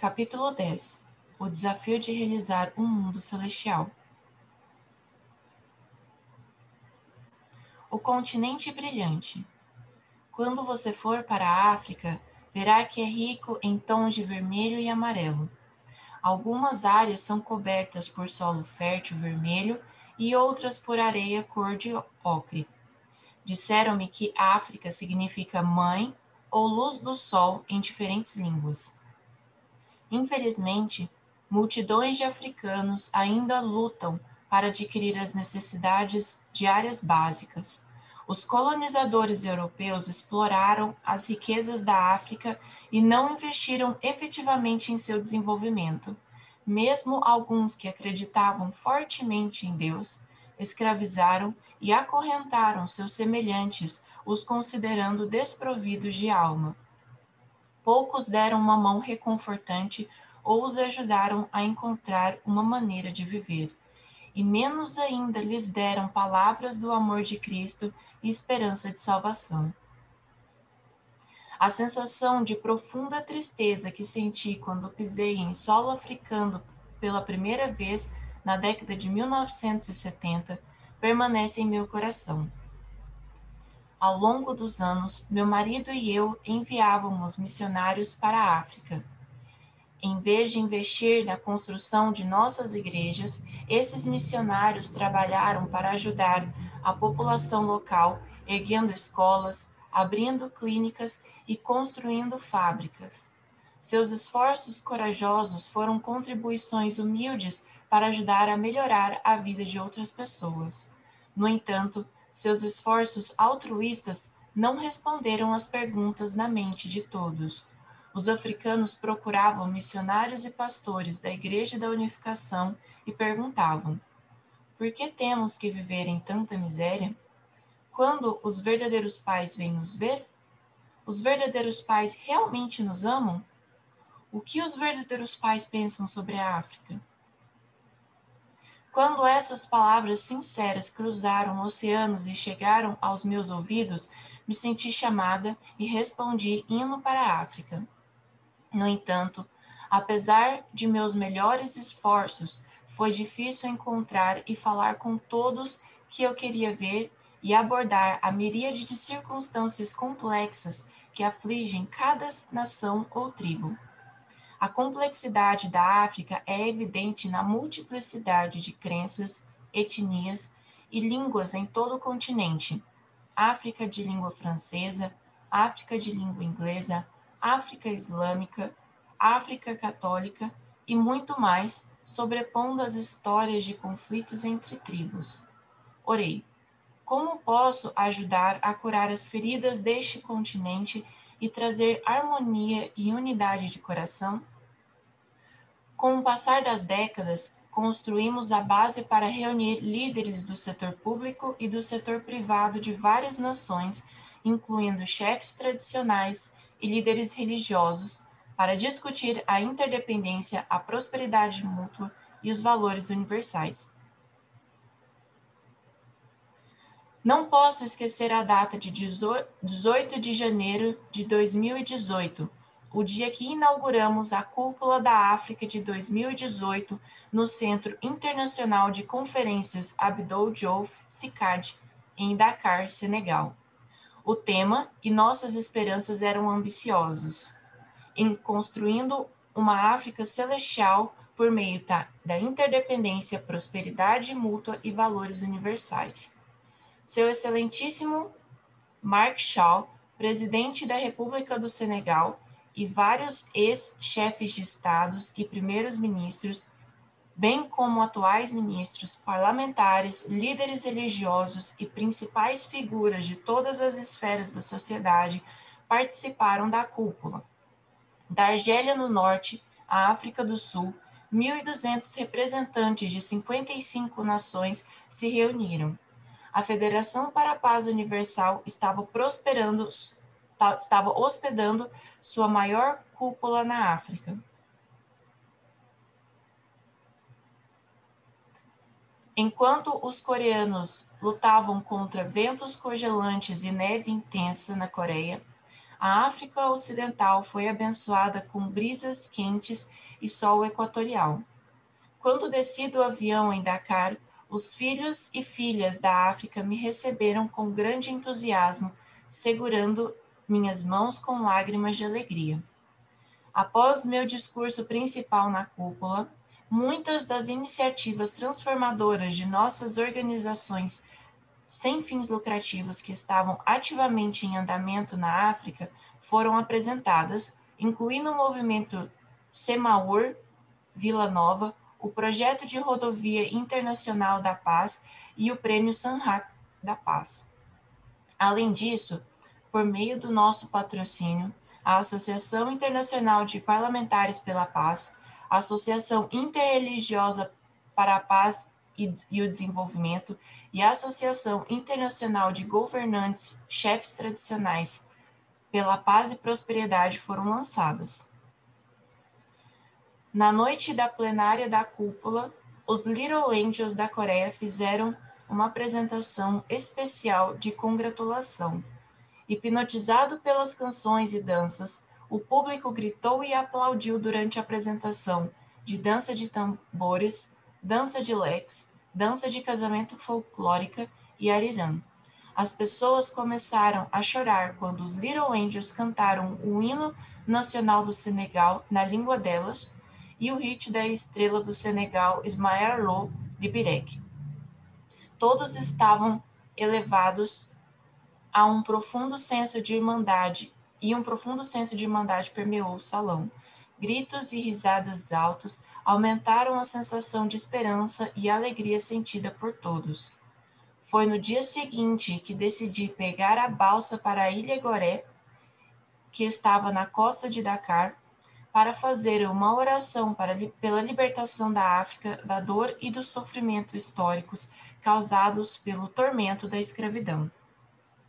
Capítulo 10 O desafio de realizar um mundo celestial. O continente brilhante. Quando você for para a África, verá que é rico em tons de vermelho e amarelo. Algumas áreas são cobertas por solo fértil vermelho e outras por areia cor de ocre. Disseram-me que África significa mãe ou luz do sol em diferentes línguas. Infelizmente, multidões de africanos ainda lutam para adquirir as necessidades diárias básicas. Os colonizadores europeus exploraram as riquezas da África e não investiram efetivamente em seu desenvolvimento. Mesmo alguns que acreditavam fortemente em Deus, escravizaram e acorrentaram seus semelhantes, os considerando desprovidos de alma. Poucos deram uma mão reconfortante ou os ajudaram a encontrar uma maneira de viver, e menos ainda lhes deram palavras do amor de Cristo e esperança de salvação. A sensação de profunda tristeza que senti quando pisei em solo africano pela primeira vez na década de 1970 permanece em meu coração. Ao longo dos anos, meu marido e eu enviávamos missionários para a África. Em vez de investir na construção de nossas igrejas, esses missionários trabalharam para ajudar a população local, erguendo escolas, abrindo clínicas e construindo fábricas. Seus esforços corajosos foram contribuições humildes para ajudar a melhorar a vida de outras pessoas. No entanto, seus esforços altruístas não responderam às perguntas na mente de todos. Os africanos procuravam missionários e pastores da Igreja da Unificação e perguntavam: por que temos que viver em tanta miséria? Quando os verdadeiros pais vêm nos ver? Os verdadeiros pais realmente nos amam? O que os verdadeiros pais pensam sobre a África? Quando essas palavras sinceras cruzaram oceanos e chegaram aos meus ouvidos, me senti chamada e respondi indo para a África. No entanto, apesar de meus melhores esforços, foi difícil encontrar e falar com todos que eu queria ver e abordar a miríade de circunstâncias complexas que afligem cada nação ou tribo. A complexidade da África é evidente na multiplicidade de crenças, etnias e línguas em todo o continente. África de língua francesa, África de língua inglesa, África islâmica, África católica e muito mais, sobrepondo as histórias de conflitos entre tribos. Orei. Como posso ajudar a curar as feridas deste continente e trazer harmonia e unidade de coração? Com o passar das décadas, construímos a base para reunir líderes do setor público e do setor privado de várias nações, incluindo chefes tradicionais e líderes religiosos, para discutir a interdependência, a prosperidade mútua e os valores universais. Não posso esquecer a data de 18 de janeiro de 2018, o dia que inauguramos a Cúpula da África de 2018 no Centro Internacional de Conferências Abdou Diouf Sicard, em Dakar, Senegal. O tema e nossas esperanças eram ambiciosos, em construindo uma África celestial por meio da, da interdependência, prosperidade mútua e valores universais. Seu Excelentíssimo Mark Shaw, presidente da República do Senegal, e vários ex-chefes de estados e primeiros ministros, bem como atuais ministros, parlamentares, líderes religiosos e principais figuras de todas as esferas da sociedade participaram da cúpula. Da Argélia no norte à África do Sul, 1.200 representantes de 55 nações se reuniram. A Federação para a Paz Universal estava prosperando estava hospedando sua maior cúpula na África. Enquanto os coreanos lutavam contra ventos congelantes e neve intensa na Coreia, a África Ocidental foi abençoada com brisas quentes e sol equatorial. Quando desci do avião em Dakar, os filhos e filhas da África me receberam com grande entusiasmo, segurando minhas mãos com lágrimas de alegria. Após meu discurso principal na cúpula, muitas das iniciativas transformadoras de nossas organizações sem fins lucrativos que estavam ativamente em andamento na África foram apresentadas, incluindo o movimento Semaur Vila Nova, o projeto de rodovia internacional da paz e o prêmio Sanrak da paz. Além disso, por meio do nosso patrocínio, a Associação Internacional de Parlamentares pela Paz, a Associação Interreligiosa para a Paz e o Desenvolvimento e a Associação Internacional de Governantes Chefes Tradicionais pela Paz e Prosperidade foram lançadas. Na noite da plenária da cúpula, os Little Angels da Coreia fizeram uma apresentação especial de congratulação. Hipnotizado pelas canções e danças, o público gritou e aplaudiu durante a apresentação de dança de tambores, dança de leques, dança de casamento folclórica e arirã. As pessoas começaram a chorar quando os Little Angels cantaram o hino nacional do Senegal na língua delas e o hit da estrela do Senegal, Ismael Lo Libirek. Todos estavam elevados a um profundo senso de irmandade e um profundo senso de irmandade permeou o salão. Gritos e risadas altos aumentaram a sensação de esperança e alegria sentida por todos. Foi no dia seguinte que decidi pegar a balsa para a Ilha Goré, que estava na costa de Dakar, para fazer uma oração para, pela libertação da África da dor e do sofrimento históricos causados pelo tormento da escravidão.